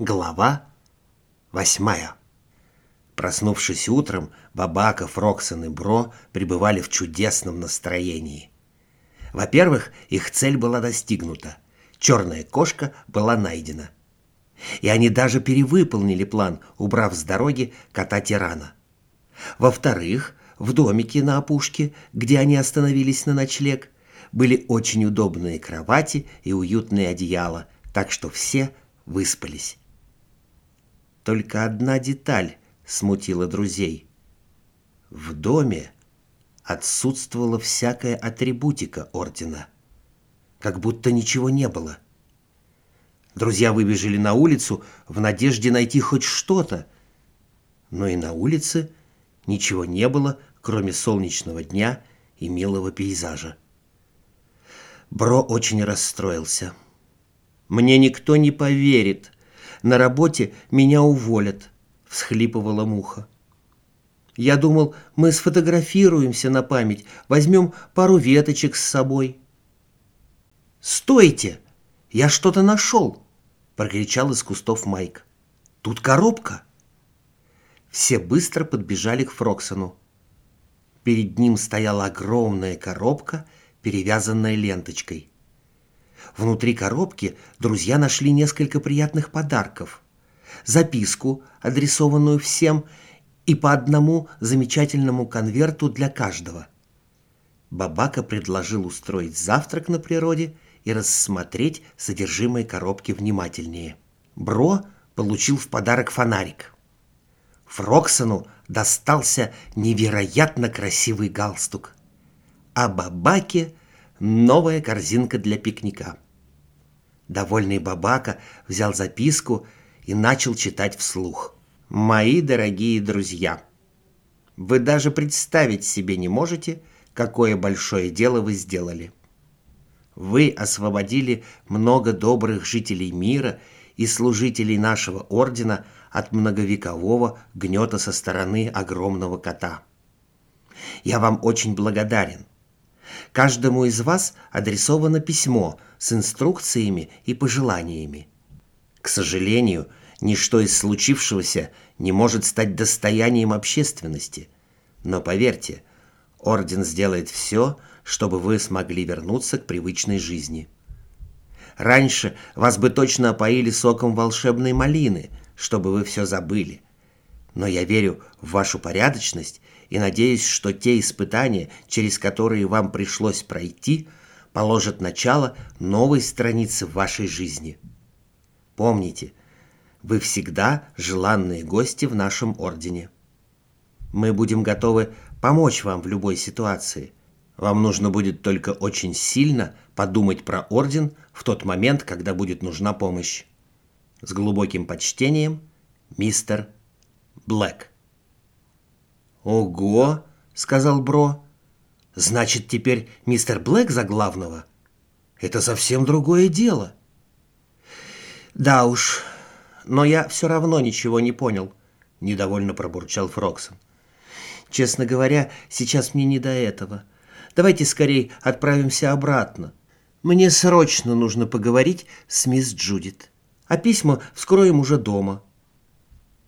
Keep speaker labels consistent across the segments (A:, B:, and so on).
A: Глава восьмая. Проснувшись утром, Бабаков, Роксон и Бро пребывали в чудесном настроении. Во-первых, их цель была достигнута. Черная кошка была найдена. И они даже перевыполнили план, убрав с дороги кота-тирана. Во-вторых, в домике на опушке, где они остановились на ночлег, были очень удобные кровати и уютные одеяла, так что все выспались. Только одна деталь смутила друзей. В доме отсутствовала всякая атрибутика ордена, как будто ничего не было. Друзья выбежали на улицу в надежде найти хоть что-то, но и на улице ничего не было, кроме солнечного дня и милого пейзажа. Бро очень расстроился. «Мне никто не поверит», на работе меня уволят», — всхлипывала муха. «Я думал, мы сфотографируемся на память, возьмем пару веточек с собой». «Стойте! Я что-то нашел!» — прокричал из кустов Майк. «Тут коробка!» Все быстро подбежали к Фроксону. Перед ним стояла огромная коробка, перевязанная ленточкой. Внутри коробки друзья нашли несколько приятных подарков. Записку, адресованную всем, и по одному замечательному конверту для каждого. Бабака предложил устроить завтрак на природе и рассмотреть содержимое коробки внимательнее. Бро получил в подарок фонарик. Фроксону достался невероятно красивый галстук, а Бабаке новая корзинка для пикника. Довольный Бабака взял записку и начал читать вслух. «Мои дорогие друзья, вы даже представить себе не можете, какое большое дело вы сделали. Вы освободили много добрых жителей мира и служителей нашего ордена от многовекового гнета со стороны огромного кота. Я вам очень благодарен. Каждому из вас адресовано письмо с инструкциями и пожеланиями. К сожалению, ничто из случившегося не может стать достоянием общественности. Но поверьте, Орден сделает все, чтобы вы смогли вернуться к привычной жизни. Раньше вас бы точно опоили соком волшебной малины, чтобы вы все забыли. Но я верю в вашу порядочность и надеюсь, что те испытания, через которые вам пришлось пройти, положат начало новой странице в вашей жизни. Помните, вы всегда желанные гости в нашем ордене. Мы будем готовы помочь вам в любой ситуации. Вам нужно будет только очень сильно подумать про орден в тот момент, когда будет нужна помощь. С глубоким почтением, мистер Блэк. «Ого!» — сказал Бро. «Значит, теперь мистер Блэк за главного? Это совсем другое дело». «Да уж, но я все равно ничего не понял», — недовольно пробурчал Фроксон. «Честно говоря, сейчас мне не до этого. Давайте скорее отправимся обратно. Мне срочно нужно поговорить с мисс Джудит, а письма вскроем уже дома».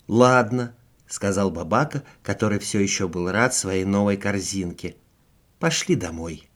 A: «Ладно», сказал Бабака, который все еще был рад своей новой корзинке. «Пошли домой».